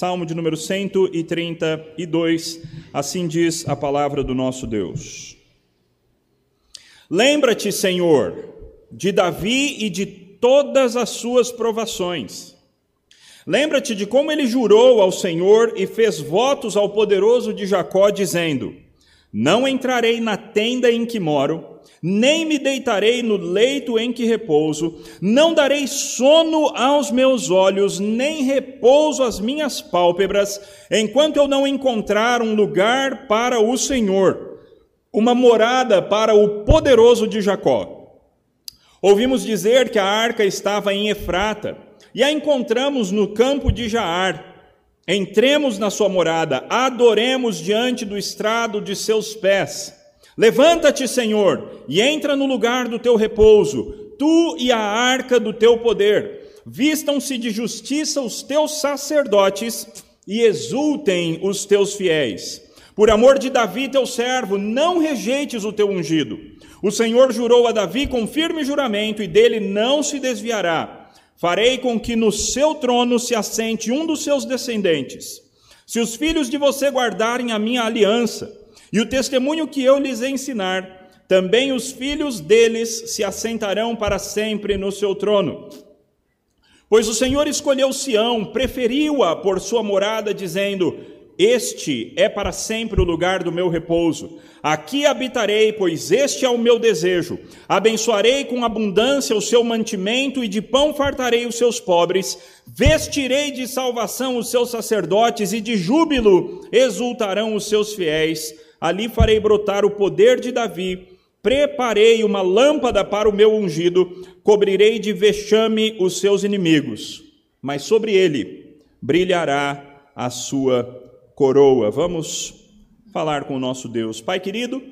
Salmo de número 132, assim diz a palavra do nosso Deus. Lembra-te, Senhor, de Davi e de todas as suas provações. Lembra-te de como ele jurou ao Senhor e fez votos ao poderoso de Jacó, dizendo: Não entrarei na tenda em que moro, nem me deitarei no leito em que repouso, não darei sono aos meus olhos, nem repouso às minhas pálpebras, enquanto eu não encontrar um lugar para o Senhor, uma morada para o poderoso de Jacó. Ouvimos dizer que a arca estava em Efrata, e a encontramos no campo de Jaar. Entremos na sua morada, adoremos diante do estrado de seus pés. Levanta-te, Senhor, e entra no lugar do teu repouso, tu e a arca do teu poder. Vistam-se de justiça os teus sacerdotes e exultem os teus fiéis. Por amor de Davi, teu servo, não rejeites o teu ungido. O Senhor jurou a Davi com firme juramento, e dele não se desviará. Farei com que no seu trono se assente um dos seus descendentes. Se os filhos de você guardarem a minha aliança, e o testemunho que eu lhes ensinar, também os filhos deles se assentarão para sempre no seu trono. Pois o Senhor escolheu Sião, preferiu-a por sua morada, dizendo: Este é para sempre o lugar do meu repouso. Aqui habitarei, pois este é o meu desejo. Abençoarei com abundância o seu mantimento e de pão fartarei os seus pobres. Vestirei de salvação os seus sacerdotes e de júbilo exultarão os seus fiéis ali farei brotar o poder de Davi, preparei uma lâmpada para o meu ungido, cobrirei de vexame os seus inimigos, mas sobre ele brilhará a sua coroa. Vamos falar com o nosso Deus. Pai querido,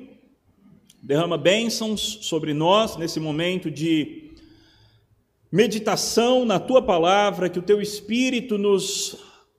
derrama bênçãos sobre nós nesse momento de meditação na tua palavra, que o teu espírito nos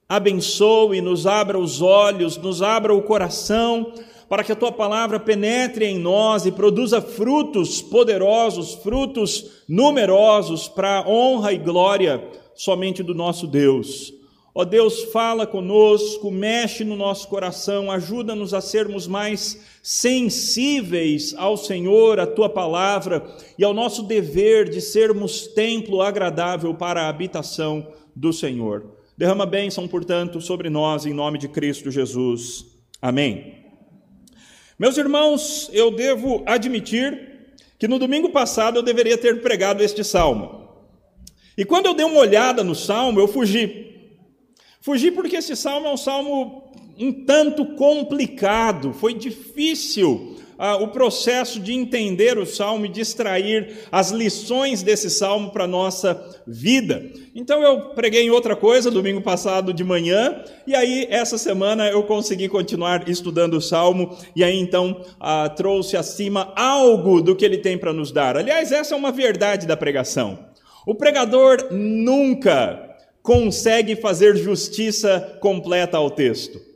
abençoe, nos abra os olhos, nos abra o coração para que a tua palavra penetre em nós e produza frutos poderosos, frutos numerosos para honra e glória somente do nosso Deus. Ó Deus, fala conosco, mexe no nosso coração, ajuda-nos a sermos mais sensíveis ao Senhor, à tua palavra e ao nosso dever de sermos templo agradável para a habitação do Senhor. Derrama bênção, portanto, sobre nós, em nome de Cristo Jesus. Amém. Meus irmãos, eu devo admitir que no domingo passado eu deveria ter pregado este salmo. E quando eu dei uma olhada no salmo, eu fugi. Fugi porque esse salmo é um salmo um tanto complicado, foi difícil ah, o processo de entender o salmo e de extrair as lições desse salmo para a nossa vida. Então eu preguei em outra coisa domingo passado de manhã, e aí essa semana eu consegui continuar estudando o salmo, e aí então ah, trouxe acima algo do que ele tem para nos dar. Aliás, essa é uma verdade da pregação. O pregador nunca consegue fazer justiça completa ao texto.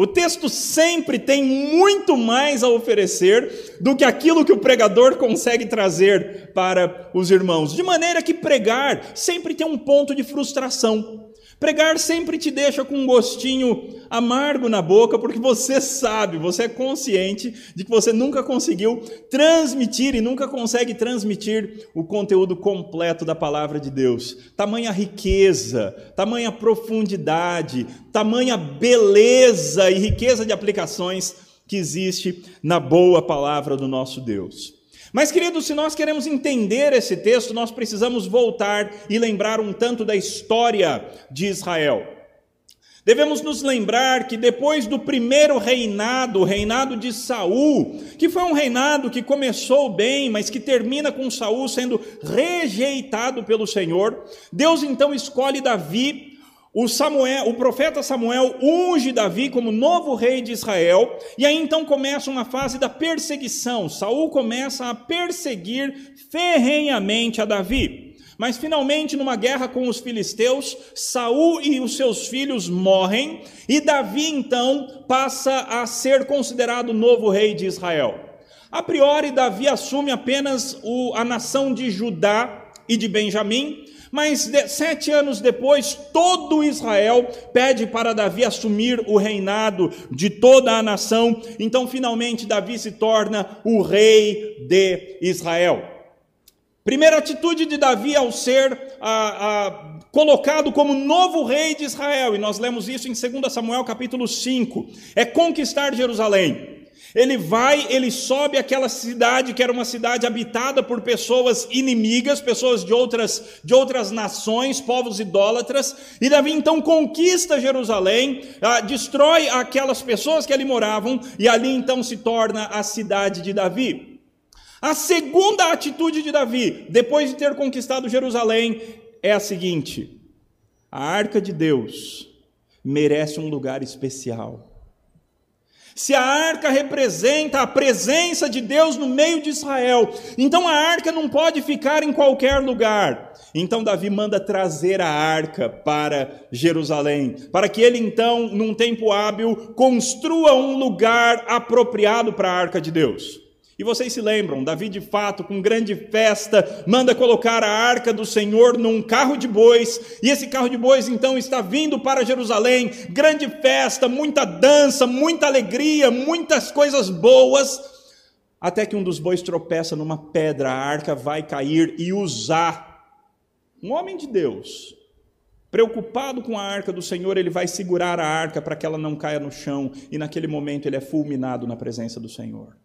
O texto sempre tem muito mais a oferecer do que aquilo que o pregador consegue trazer para os irmãos. De maneira que pregar sempre tem um ponto de frustração. Pregar sempre te deixa com um gostinho amargo na boca, porque você sabe, você é consciente de que você nunca conseguiu transmitir e nunca consegue transmitir o conteúdo completo da palavra de Deus. Tamanha riqueza, tamanha profundidade, tamanha beleza e riqueza de aplicações que existe na boa palavra do nosso Deus. Mas, queridos, se nós queremos entender esse texto, nós precisamos voltar e lembrar um tanto da história de Israel. Devemos nos lembrar que depois do primeiro reinado, o reinado de Saul, que foi um reinado que começou bem, mas que termina com Saul sendo rejeitado pelo Senhor, Deus então escolhe Davi o, Samuel, o profeta Samuel unge Davi como novo rei de Israel, e aí então começa uma fase da perseguição. Saul começa a perseguir ferrenhamente a Davi. Mas finalmente, numa guerra com os filisteus, Saul e os seus filhos morrem, e Davi então passa a ser considerado novo rei de Israel. A priori, Davi assume apenas o, a nação de Judá e de Benjamim, Mas de, sete anos depois, todo Israel pede para Davi assumir o reinado de toda a nação. Então, finalmente, Davi se torna o rei de Israel. Primeira atitude de Davi ao ser a, a, colocado como novo rei de Israel, e nós lemos isso em 2 Samuel capítulo 5, é conquistar Jerusalém. Ele vai, ele sobe aquela cidade que era uma cidade habitada por pessoas inimigas, pessoas de outras, de outras nações, povos idólatras, e Davi então conquista Jerusalém, ah, destrói aquelas pessoas que ali moravam, e ali então se torna a cidade de Davi. A segunda atitude de Davi, depois de ter conquistado Jerusalém, é a seguinte: a arca de Deus merece um lugar especial. Se a arca representa a presença de Deus no meio de Israel, então a arca não pode ficar em qualquer lugar. Então Davi manda trazer a arca para Jerusalém, para que ele então, num tempo hábil, construa um lugar apropriado para a arca de Deus. E vocês se lembram, Davi de fato, com grande festa, manda colocar a arca do Senhor num carro de bois, e esse carro de bois então está vindo para Jerusalém, grande festa, muita dança, muita alegria, muitas coisas boas, até que um dos bois tropeça numa pedra, a arca vai cair e usar. Um homem de Deus, preocupado com a arca do Senhor, ele vai segurar a arca para que ela não caia no chão, e naquele momento ele é fulminado na presença do Senhor.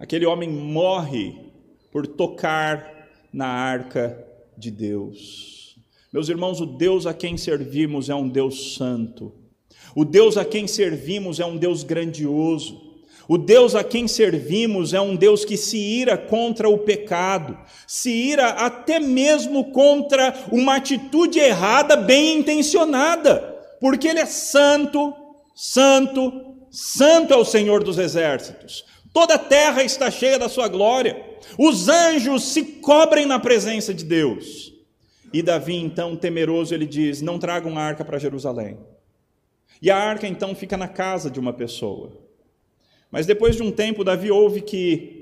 Aquele homem morre por tocar na arca de Deus. Meus irmãos, o Deus a quem servimos é um Deus santo. O Deus a quem servimos é um Deus grandioso. O Deus a quem servimos é um Deus que se ira contra o pecado, se ira até mesmo contra uma atitude errada, bem intencionada, porque Ele é santo, santo, santo é o Senhor dos exércitos. Toda a terra está cheia da sua glória. Os anjos se cobrem na presença de Deus. E Davi, então, temeroso, ele diz: Não tragam arca para Jerusalém. E a arca, então, fica na casa de uma pessoa. Mas depois de um tempo, Davi ouve que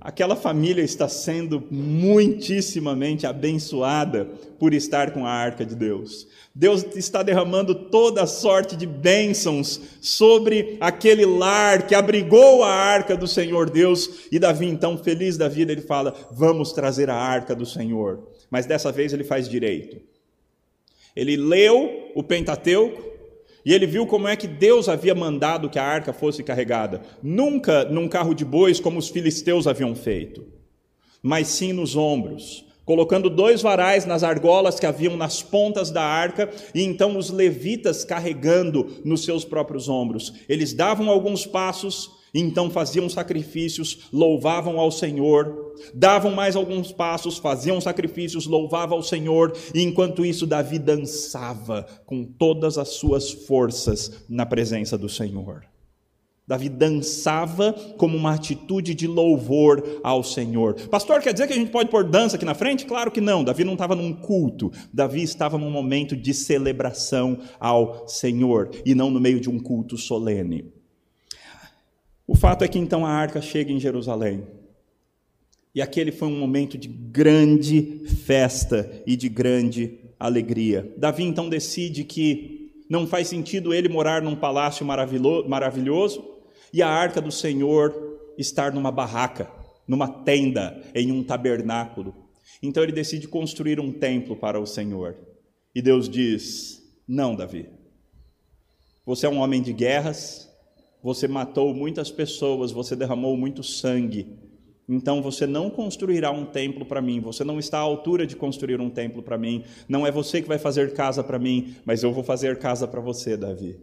aquela família está sendo muitíssimamente abençoada por estar com a arca de Deus. Deus está derramando toda sorte de bênçãos sobre aquele lar que abrigou a arca do Senhor Deus. E Davi, então, feliz da vida, ele fala: Vamos trazer a arca do Senhor. Mas dessa vez ele faz direito. Ele leu o Pentateuco e ele viu como é que Deus havia mandado que a arca fosse carregada. Nunca num carro de bois como os filisteus haviam feito, mas sim nos ombros colocando dois varais nas argolas que haviam nas pontas da arca, e então os levitas carregando nos seus próprios ombros. Eles davam alguns passos, então faziam sacrifícios, louvavam ao Senhor, davam mais alguns passos, faziam sacrifícios, louvavam ao Senhor, e enquanto isso Davi dançava com todas as suas forças na presença do Senhor. Davi dançava como uma atitude de louvor ao Senhor. Pastor, quer dizer que a gente pode pôr dança aqui na frente? Claro que não. Davi não estava num culto. Davi estava num momento de celebração ao Senhor e não no meio de um culto solene. O fato é que então a arca chega em Jerusalém. E aquele foi um momento de grande festa e de grande alegria. Davi então decide que não faz sentido ele morar num palácio maravilhoso, e a arca do Senhor estar numa barraca, numa tenda, em um tabernáculo. Então ele decide construir um templo para o Senhor. E Deus diz: Não, Davi. Você é um homem de guerras, você matou muitas pessoas, você derramou muito sangue. Então você não construirá um templo para mim, você não está à altura de construir um templo para mim. Não é você que vai fazer casa para mim, mas eu vou fazer casa para você, Davi.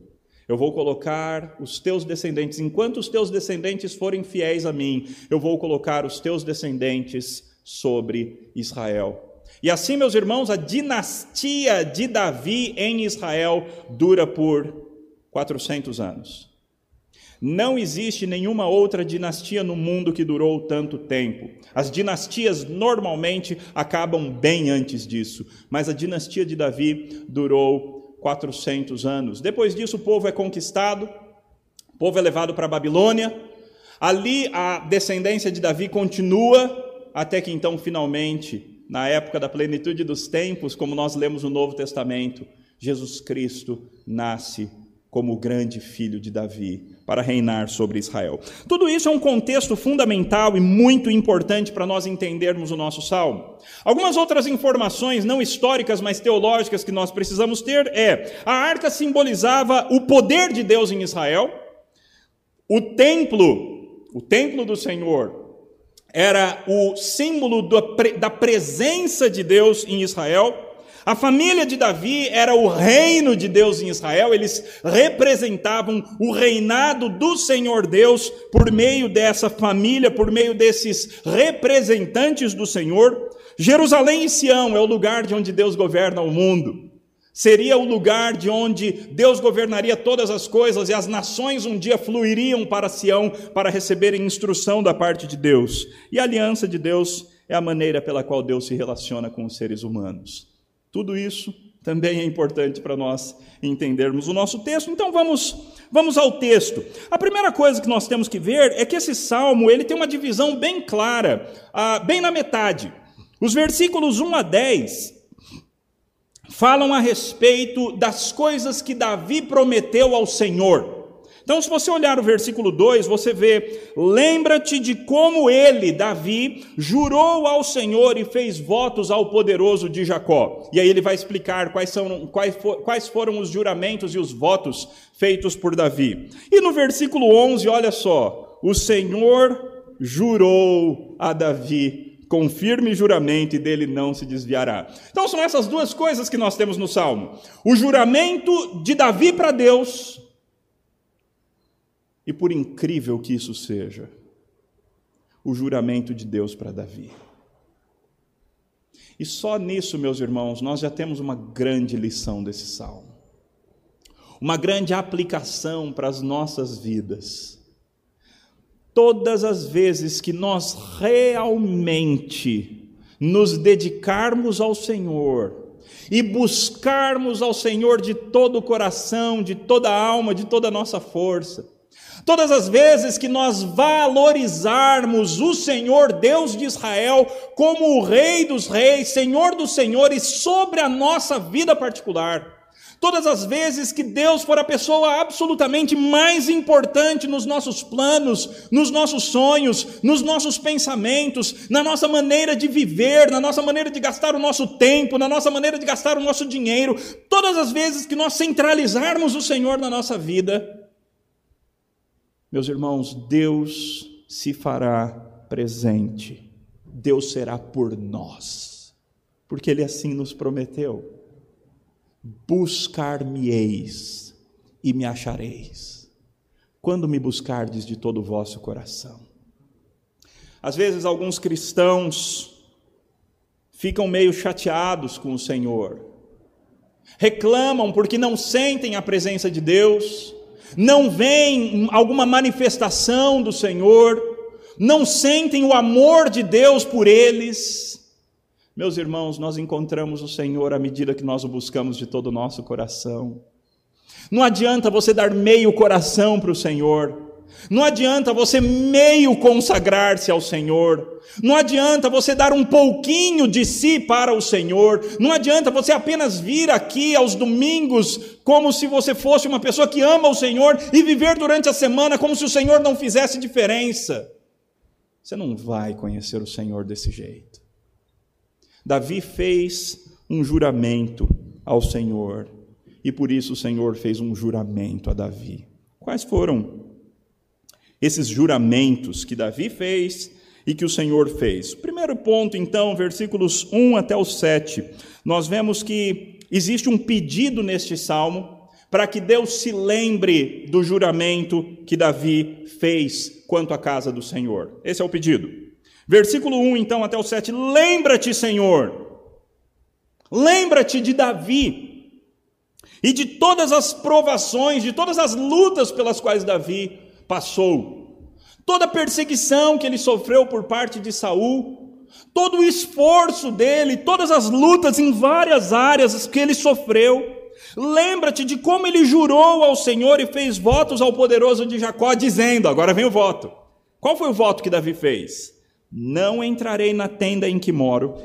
Eu vou colocar os teus descendentes, enquanto os teus descendentes forem fiéis a mim, eu vou colocar os teus descendentes sobre Israel. E assim, meus irmãos, a dinastia de Davi em Israel dura por 400 anos. Não existe nenhuma outra dinastia no mundo que durou tanto tempo. As dinastias normalmente acabam bem antes disso, mas a dinastia de Davi durou 400 anos. Depois disso, o povo é conquistado, o povo é levado para a Babilônia. Ali a descendência de Davi continua, até que então, finalmente, na época da plenitude dos tempos, como nós lemos no Novo Testamento, Jesus Cristo nasce como o grande filho de Davi para reinar sobre Israel. Tudo isso é um contexto fundamental e muito importante para nós entendermos o nosso salmo. Algumas outras informações, não históricas, mas teológicas, que nós precisamos ter é: a arca simbolizava o poder de Deus em Israel, o templo, o templo do Senhor, era o símbolo da presença de Deus em Israel. A família de Davi era o reino de Deus em Israel, eles representavam o reinado do Senhor Deus por meio dessa família, por meio desses representantes do Senhor. Jerusalém e Sião é o lugar de onde Deus governa o mundo. Seria o lugar de onde Deus governaria todas as coisas e as nações um dia fluiriam para Sião para receberem instrução da parte de Deus. E a aliança de Deus é a maneira pela qual Deus se relaciona com os seres humanos. Tudo isso também é importante para nós entendermos o nosso texto. Então vamos, vamos ao texto. A primeira coisa que nós temos que ver é que esse salmo ele tem uma divisão bem clara, ah, bem na metade. Os versículos 1 a 10 falam a respeito das coisas que Davi prometeu ao Senhor. Então, se você olhar o versículo 2, você vê: lembra-te de como ele, Davi, jurou ao Senhor e fez votos ao poderoso de Jacó. E aí ele vai explicar quais, são, quais, for, quais foram os juramentos e os votos feitos por Davi. E no versículo 11, olha só: o Senhor jurou a Davi com firme juramento e dele não se desviará. Então são essas duas coisas que nós temos no Salmo: o juramento de Davi para Deus e por incrível que isso seja, o juramento de Deus para Davi. E só nisso, meus irmãos, nós já temos uma grande lição desse salmo. Uma grande aplicação para as nossas vidas. Todas as vezes que nós realmente nos dedicarmos ao Senhor e buscarmos ao Senhor de todo o coração, de toda a alma, de toda a nossa força, Todas as vezes que nós valorizarmos o Senhor Deus de Israel como o Rei dos Reis, Senhor dos Senhores, sobre a nossa vida particular, todas as vezes que Deus for a pessoa absolutamente mais importante nos nossos planos, nos nossos sonhos, nos nossos pensamentos, na nossa maneira de viver, na nossa maneira de gastar o nosso tempo, na nossa maneira de gastar o nosso dinheiro, todas as vezes que nós centralizarmos o Senhor na nossa vida, meus irmãos, Deus se fará presente, Deus será por nós, porque Ele assim nos prometeu: buscar-me-eis e me achareis, quando me buscardes de todo o vosso coração. Às vezes, alguns cristãos ficam meio chateados com o Senhor, reclamam porque não sentem a presença de Deus, não veem alguma manifestação do Senhor, não sentem o amor de Deus por eles. Meus irmãos, nós encontramos o Senhor à medida que nós o buscamos de todo o nosso coração. Não adianta você dar meio coração para o Senhor. Não adianta você meio consagrar-se ao Senhor. Não adianta você dar um pouquinho de si para o Senhor. Não adianta você apenas vir aqui aos domingos como se você fosse uma pessoa que ama o Senhor e viver durante a semana como se o Senhor não fizesse diferença. Você não vai conhecer o Senhor desse jeito. Davi fez um juramento ao Senhor e por isso o Senhor fez um juramento a Davi. Quais foram esses juramentos que Davi fez e que o Senhor fez. Primeiro ponto, então, versículos 1 até o 7, nós vemos que existe um pedido neste salmo para que Deus se lembre do juramento que Davi fez quanto à casa do Senhor. Esse é o pedido. Versículo 1, então, até o 7. Lembra-te, Senhor, lembra-te de Davi e de todas as provações, de todas as lutas pelas quais Davi passou, toda a perseguição que ele sofreu por parte de Saul, todo o esforço dele, todas as lutas em várias áreas que ele sofreu. Lembra-te de como ele jurou ao Senhor e fez votos ao poderoso de Jacó, dizendo: agora vem o voto. Qual foi o voto que Davi fez? Não entrarei na tenda em que moro,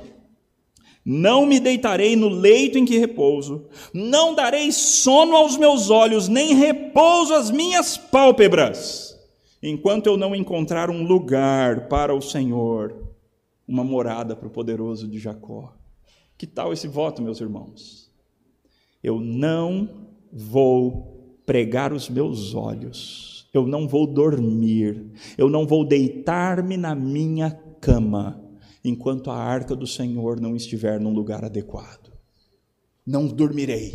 Não me deitarei no leito em que repouso, não darei sono aos meus olhos, nem repouso às minhas pálpebras, enquanto eu não encontrar um lugar para o Senhor, uma morada para o poderoso de Jacó. Que tal esse voto, meus irmãos? Eu não vou pregar os meus olhos, eu não vou dormir, eu não vou deitar-me na minha cama enquanto a arca do Senhor não estiver num lugar adequado. Não dormirei,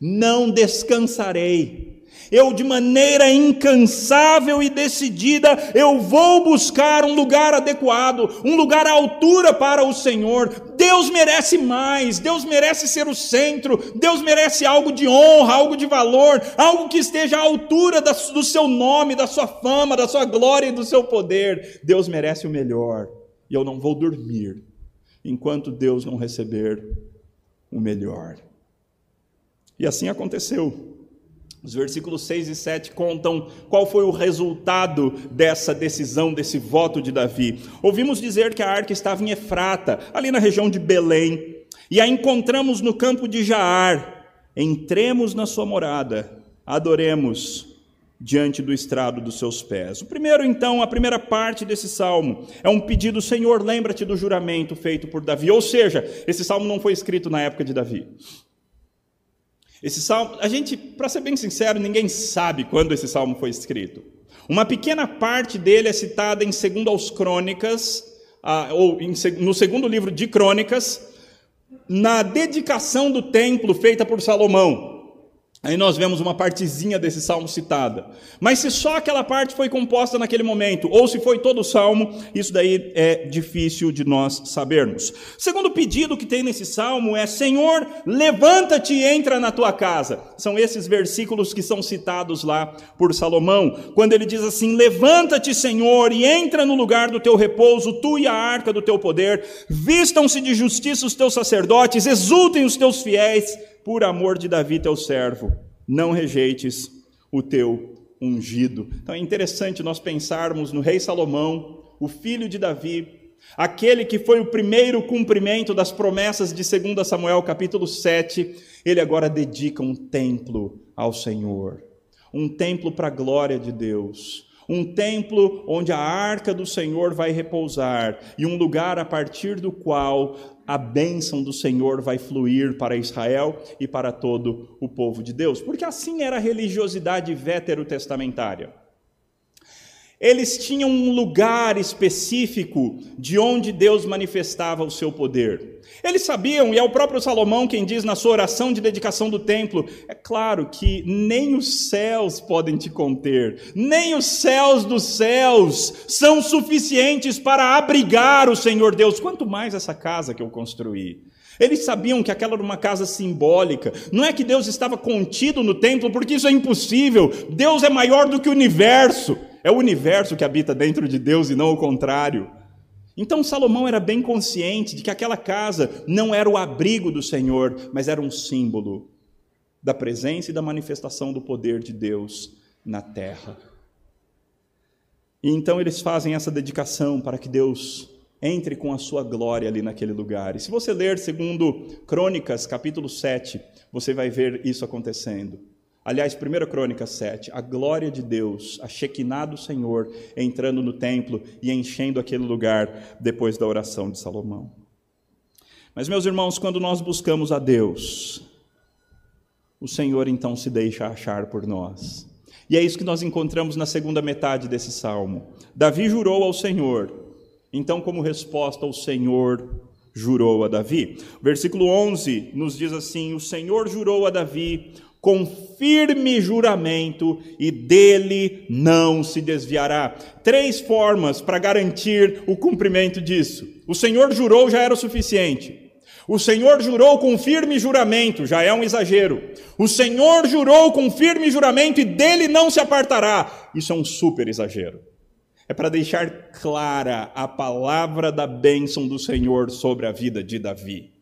não descansarei. Eu, de maneira incansável e decidida, eu vou buscar um lugar adequado, um lugar à altura para o Senhor. Deus merece mais, Deus merece ser o centro, Deus merece algo de honra, algo de valor, algo que esteja à altura do seu nome, da sua fama, da sua glória e do seu poder. Deus merece o melhor e eu não vou dormir enquanto Deus não receber o melhor. E assim aconteceu. Os versículos 6 e 7 contam qual foi o resultado dessa decisão, desse voto de Davi. Ouvimos dizer que a arca estava em Efrata, ali na região de Belém, e a encontramos no campo de Jaar. Entremos na sua morada, adoremos diante do estrado dos seus pés. O primeiro, então, a primeira parte desse salmo é um pedido: Senhor, lembra-te do juramento feito por Davi. Ou seja, esse salmo não foi escrito na época de Davi. Esse salmo, a gente, para ser bem sincero, ninguém sabe quando esse salmo foi escrito. Uma pequena parte dele é citada em segundo aos Crônicas, ou no segundo livro de Crônicas, na dedicação do templo feita por Salomão. Aí nós vemos uma partezinha desse salmo citada. Mas se só aquela parte foi composta naquele momento, ou se foi todo o salmo, isso daí é difícil de nós sabermos. Segundo pedido que tem nesse salmo é: Senhor, levanta-te e entra na tua casa. São esses versículos que são citados lá por Salomão, quando ele diz assim: Levanta-te, Senhor, e entra no lugar do teu repouso, tu e a arca do teu poder, vistam-se de justiça os teus sacerdotes, exultem os teus fiéis por amor de Davi, teu servo, não rejeites o teu ungido. Então é interessante nós pensarmos no rei Salomão, o filho de Davi, aquele que foi o primeiro cumprimento das promessas de 2 Samuel capítulo 7, ele agora dedica um templo ao Senhor, um templo para a glória de Deus, um templo onde a arca do Senhor vai repousar e um lugar a partir do qual a bênção do Senhor vai fluir para Israel e para todo o povo de Deus, porque assim era a religiosidade veterotestamentária. Eles tinham um lugar específico de onde Deus manifestava o seu poder. Eles sabiam, e é o próprio Salomão quem diz na sua oração de dedicação do templo: é claro que nem os céus podem te conter, nem os céus dos céus são suficientes para abrigar o Senhor Deus, quanto mais essa casa que eu construí. Eles sabiam que aquela era uma casa simbólica. Não é que Deus estava contido no templo, porque isso é impossível. Deus é maior do que o universo. É o universo que habita dentro de Deus e não o contrário. Então Salomão era bem consciente de que aquela casa não era o abrigo do Senhor, mas era um símbolo da presença e da manifestação do poder de Deus na terra. E então eles fazem essa dedicação para que Deus entre com a sua glória ali naquele lugar. E se você ler segundo Crônicas, capítulo 7, você vai ver isso acontecendo. Aliás, 1 Crônica 7, a glória de Deus, a Shekinah do Senhor entrando no templo e enchendo aquele lugar depois da oração de Salomão. Mas, meus irmãos, quando nós buscamos a Deus, o Senhor então se deixa achar por nós. E é isso que nós encontramos na segunda metade desse salmo. Davi jurou ao Senhor, então, como resposta, o Senhor jurou a Davi. Versículo 11 nos diz assim: O Senhor jurou a Davi com firme juramento e dele não se desviará. Três formas para garantir o cumprimento disso. O Senhor jurou já era o suficiente. O Senhor jurou com firme juramento, já é um exagero. O Senhor jurou com firme juramento e dele não se apartará. Isso é um super exagero. É para deixar clara a palavra da bênção do Senhor sobre a vida de Davi.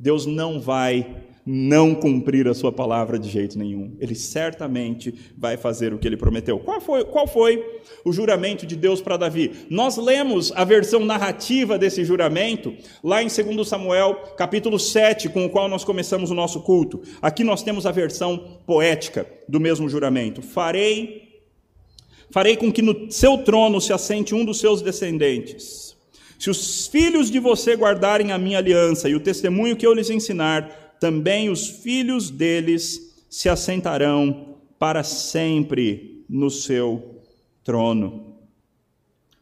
Deus não vai não cumprir a sua palavra de jeito nenhum. Ele certamente vai fazer o que ele prometeu. Qual foi, qual foi o juramento de Deus para Davi? Nós lemos a versão narrativa desse juramento lá em 2 Samuel, capítulo 7, com o qual nós começamos o nosso culto. Aqui nós temos a versão poética do mesmo juramento. Farei farei com que no seu trono se assente um dos seus descendentes. Se os filhos de você guardarem a minha aliança e o testemunho que eu lhes ensinar, também os filhos deles se assentarão para sempre no seu trono.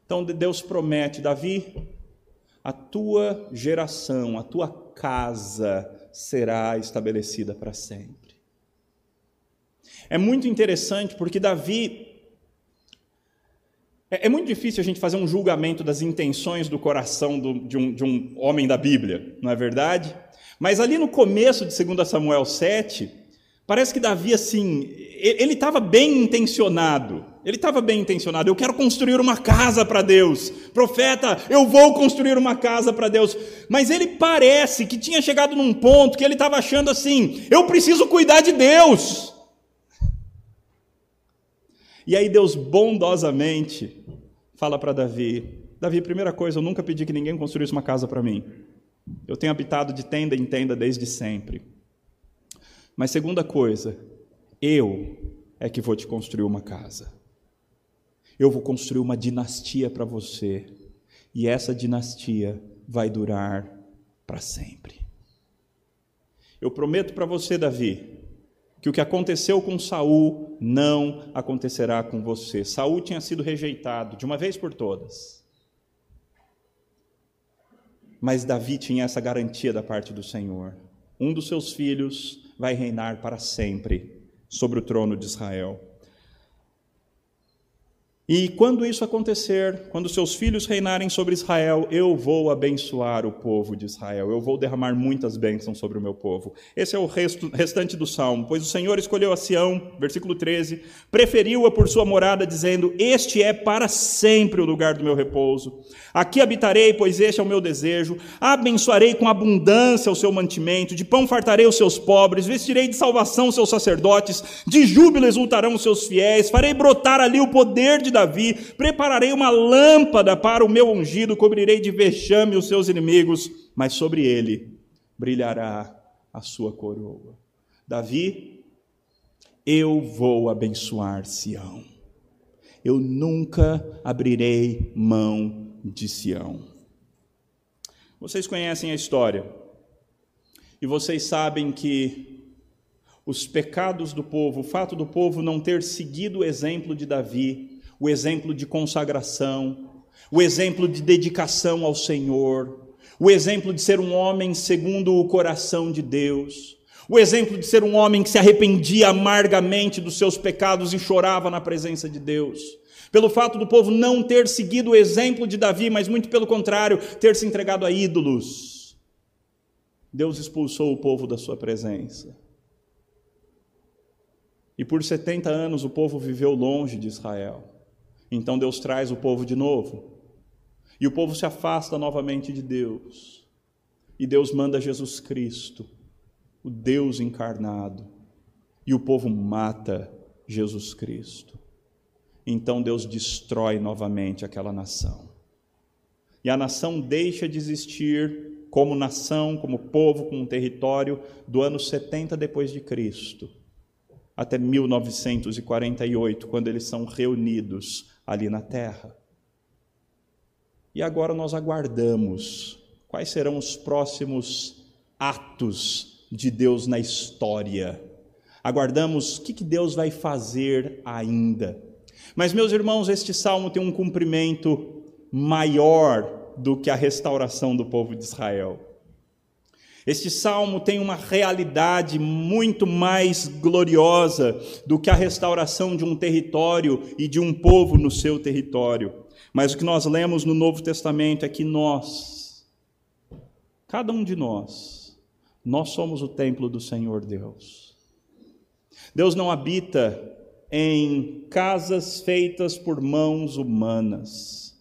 Então Deus promete, Davi, a tua geração, a tua casa será estabelecida para sempre. É muito interessante porque Davi. É, é muito difícil a gente fazer um julgamento das intenções do coração do, de, um, de um homem da Bíblia, não é verdade? Mas ali no começo de 2 Samuel 7, parece que Davi, assim, ele estava bem intencionado. Ele estava bem intencionado. Eu quero construir uma casa para Deus. Profeta, eu vou construir uma casa para Deus. Mas ele parece que tinha chegado num ponto que ele estava achando assim: eu preciso cuidar de Deus. E aí Deus bondosamente fala para Davi: Davi, primeira coisa, eu nunca pedi que ninguém construísse uma casa para mim. Eu tenho habitado de tenda em tenda desde sempre. Mas segunda coisa, eu é que vou te construir uma casa. Eu vou construir uma dinastia para você. E essa dinastia vai durar para sempre. Eu prometo para você, Davi, que o que aconteceu com Saul não acontecerá com você. Saul tinha sido rejeitado de uma vez por todas. Mas Davi tinha essa garantia da parte do Senhor. Um dos seus filhos vai reinar para sempre sobre o trono de Israel. E quando isso acontecer, quando seus filhos reinarem sobre Israel, eu vou abençoar o povo de Israel, eu vou derramar muitas bênçãos sobre o meu povo. Esse é o resto, restante do salmo. Pois o Senhor escolheu a Sião, versículo 13, preferiu-a por sua morada, dizendo: Este é para sempre o lugar do meu repouso. Aqui habitarei, pois este é o meu desejo. Abençoarei com abundância o seu mantimento, de pão fartarei os seus pobres, vestirei de salvação os seus sacerdotes, de júbilo exultarão os seus fiéis, farei brotar ali o poder de Davi, prepararei uma lâmpada para o meu ungido, cobrirei de vexame os seus inimigos, mas sobre ele brilhará a sua coroa. Davi, eu vou abençoar Sião. Eu nunca abrirei mão de Sião. Vocês conhecem a história e vocês sabem que os pecados do povo, o fato do povo não ter seguido o exemplo de Davi, o exemplo de consagração, o exemplo de dedicação ao Senhor, o exemplo de ser um homem segundo o coração de Deus, o exemplo de ser um homem que se arrependia amargamente dos seus pecados e chorava na presença de Deus. Pelo fato do povo não ter seguido o exemplo de Davi, mas muito pelo contrário, ter se entregado a ídolos. Deus expulsou o povo da sua presença. E por 70 anos o povo viveu longe de Israel. Então Deus traz o povo de novo. E o povo se afasta novamente de Deus. E Deus manda Jesus Cristo, o Deus encarnado. E o povo mata Jesus Cristo. Então Deus destrói novamente aquela nação. E a nação deixa de existir como nação, como povo, como território do ano 70 depois de Cristo até 1948, quando eles são reunidos ali na terra. E agora nós aguardamos quais serão os próximos atos de Deus na história. Aguardamos o que Deus vai fazer ainda. Mas, meus irmãos, este salmo tem um cumprimento maior do que a restauração do povo de Israel. Este salmo tem uma realidade muito mais gloriosa do que a restauração de um território e de um povo no seu território. Mas o que nós lemos no Novo Testamento é que nós, cada um de nós, nós somos o templo do Senhor Deus. Deus não habita em casas feitas por mãos humanas.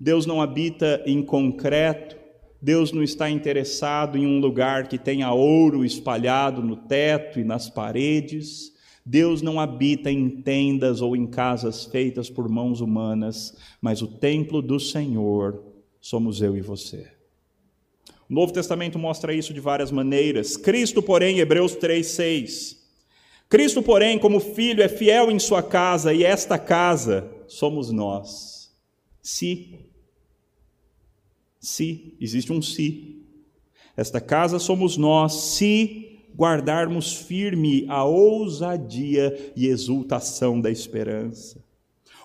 Deus não habita em concreto, Deus não está interessado em um lugar que tenha ouro espalhado no teto e nas paredes. Deus não habita em tendas ou em casas feitas por mãos humanas, mas o templo do Senhor somos eu e você. O Novo Testamento mostra isso de várias maneiras. Cristo, porém, Hebreus 3:6. Cristo, porém, como filho, é fiel em sua casa, e esta casa somos nós. Se se, existe um se. Esta casa somos nós, se guardarmos firme a ousadia e exultação da esperança.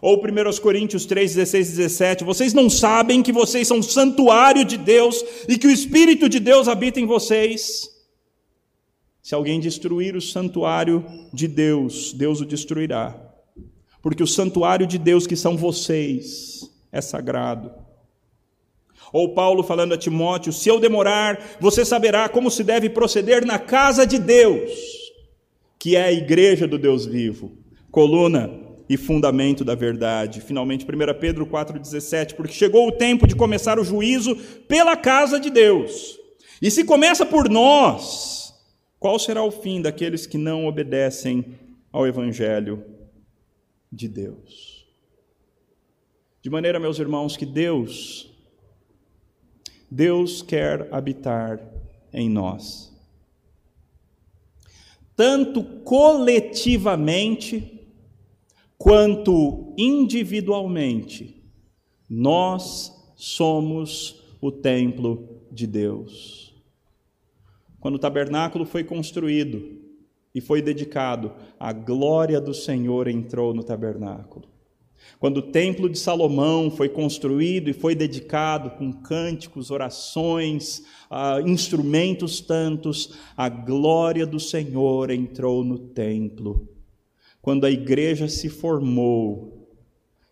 Ou 1 Coríntios 3, 16 e 17, vocês não sabem que vocês são santuário de Deus e que o Espírito de Deus habita em vocês? Se alguém destruir o santuário de Deus, Deus o destruirá. Porque o santuário de Deus, que são vocês, é sagrado. Ou Paulo falando a Timóteo: se eu demorar, você saberá como se deve proceder na casa de Deus, que é a igreja do Deus vivo, coluna e fundamento da verdade. Finalmente, 1 Pedro 4,17: porque chegou o tempo de começar o juízo pela casa de Deus. E se começa por nós, qual será o fim daqueles que não obedecem ao Evangelho de Deus? De maneira, meus irmãos, que Deus Deus quer habitar em nós. Tanto coletivamente quanto individualmente, nós somos o templo de Deus. Quando o tabernáculo foi construído e foi dedicado, a glória do Senhor entrou no tabernáculo. Quando o templo de Salomão foi construído e foi dedicado com cânticos, orações, uh, instrumentos tantos, a glória do Senhor entrou no templo. Quando a igreja se formou,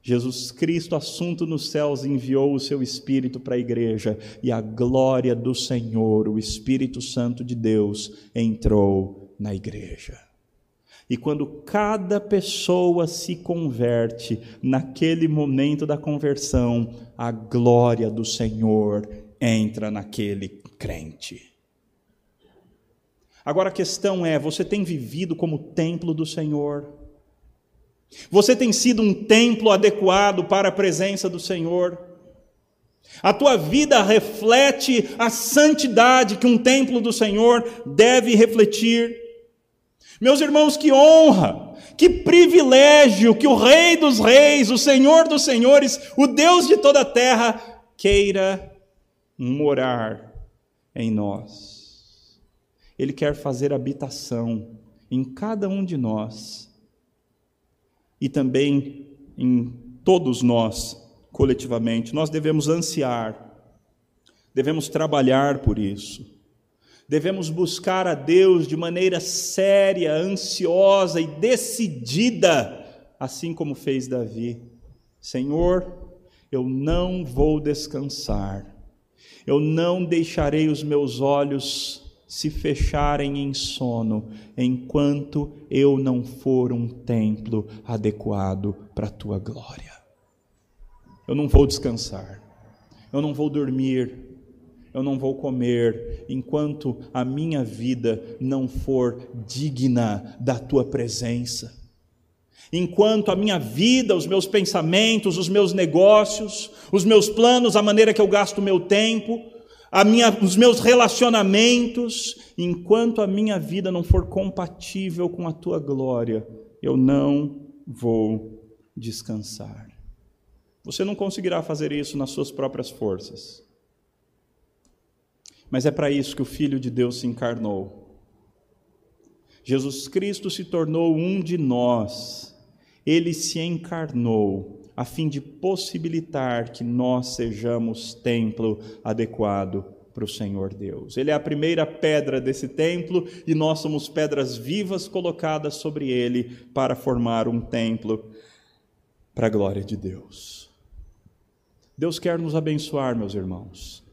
Jesus Cristo, assunto nos céus, enviou o seu Espírito para a igreja e a glória do Senhor, o Espírito Santo de Deus, entrou na igreja. E quando cada pessoa se converte, naquele momento da conversão, a glória do Senhor entra naquele crente. Agora a questão é: você tem vivido como templo do Senhor? Você tem sido um templo adequado para a presença do Senhor? A tua vida reflete a santidade que um templo do Senhor deve refletir? Meus irmãos, que honra, que privilégio que o Rei dos Reis, o Senhor dos Senhores, o Deus de toda a terra, queira morar em nós. Ele quer fazer habitação em cada um de nós e também em todos nós, coletivamente. Nós devemos ansiar, devemos trabalhar por isso. Devemos buscar a Deus de maneira séria, ansiosa e decidida, assim como fez Davi. Senhor, eu não vou descansar, eu não deixarei os meus olhos se fecharem em sono, enquanto eu não for um templo adequado para a tua glória. Eu não vou descansar, eu não vou dormir, eu não vou comer enquanto a minha vida não for digna da tua presença. Enquanto a minha vida, os meus pensamentos, os meus negócios, os meus planos, a maneira que eu gasto o meu tempo, a minha, os meus relacionamentos, enquanto a minha vida não for compatível com a tua glória, eu não vou descansar. Você não conseguirá fazer isso nas suas próprias forças. Mas é para isso que o Filho de Deus se encarnou. Jesus Cristo se tornou um de nós. Ele se encarnou a fim de possibilitar que nós sejamos templo adequado para o Senhor Deus. Ele é a primeira pedra desse templo e nós somos pedras vivas colocadas sobre ele para formar um templo para a glória de Deus. Deus quer nos abençoar, meus irmãos.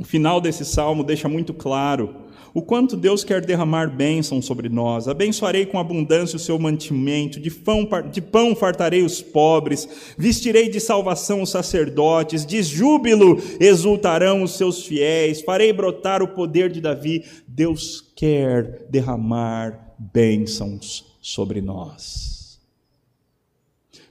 O final desse salmo deixa muito claro o quanto Deus quer derramar bênção sobre nós. Abençoarei com abundância o seu mantimento, de pão, de pão fartarei os pobres, vestirei de salvação os sacerdotes, de júbilo exultarão os seus fiéis, farei brotar o poder de Davi. Deus quer derramar bênçãos sobre nós.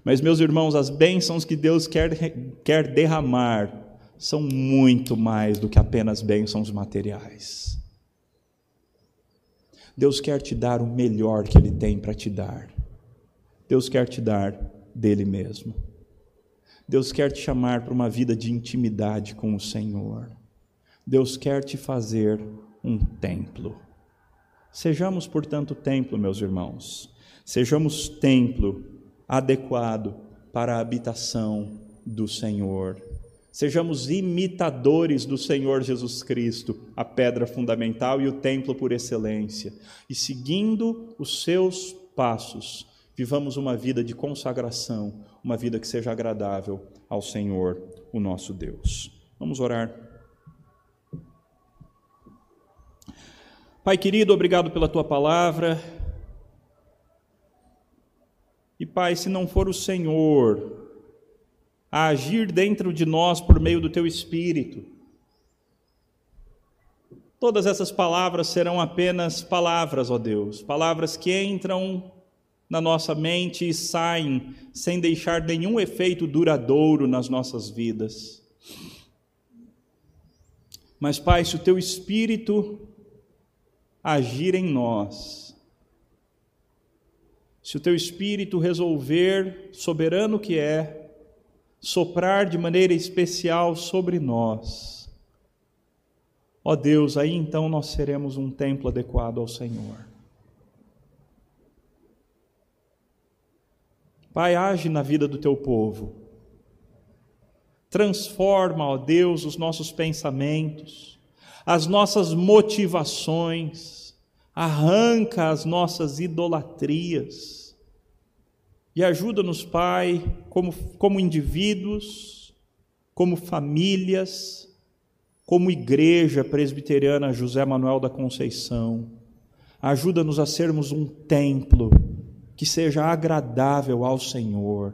Mas, meus irmãos, as bênçãos que Deus quer, quer derramar são muito mais do que apenas bênçãos materiais. Deus quer te dar o melhor que Ele tem para te dar. Deus quer te dar dele mesmo. Deus quer te chamar para uma vida de intimidade com o Senhor. Deus quer te fazer um templo. Sejamos, portanto, templo, meus irmãos. Sejamos templo adequado para a habitação do Senhor. Sejamos imitadores do Senhor Jesus Cristo, a pedra fundamental e o templo por excelência. E seguindo os seus passos, vivamos uma vida de consagração, uma vida que seja agradável ao Senhor, o nosso Deus. Vamos orar. Pai querido, obrigado pela tua palavra. E Pai, se não for o Senhor a agir dentro de nós por meio do teu espírito. Todas essas palavras serão apenas palavras, ó Deus, palavras que entram na nossa mente e saem sem deixar nenhum efeito duradouro nas nossas vidas. Mas, Pai, se o teu espírito agir em nós, se o teu espírito resolver, soberano que é, soprar de maneira especial sobre nós. Ó Deus, aí então nós seremos um templo adequado ao Senhor. Pai, age na vida do teu povo. Transforma, ó Deus, os nossos pensamentos, as nossas motivações, arranca as nossas idolatrias e ajuda-nos, Pai, como, como indivíduos, como famílias, como igreja presbiteriana José Manuel da Conceição. Ajuda-nos a sermos um templo que seja agradável ao Senhor.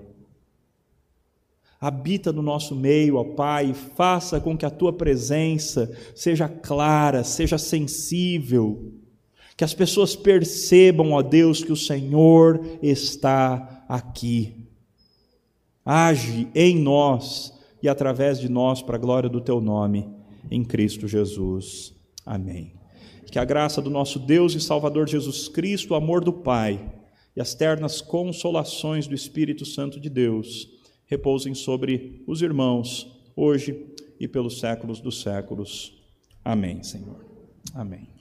Habita no nosso meio, ó Pai, e faça com que a tua presença seja clara, seja sensível, que as pessoas percebam, ó Deus, que o Senhor está aqui. Age em nós e através de nós para a glória do teu nome, em Cristo Jesus. Amém. Que a graça do nosso Deus e Salvador Jesus Cristo, o amor do Pai e as ternas consolações do Espírito Santo de Deus repousem sobre os irmãos, hoje e pelos séculos dos séculos. Amém, Senhor. Amém.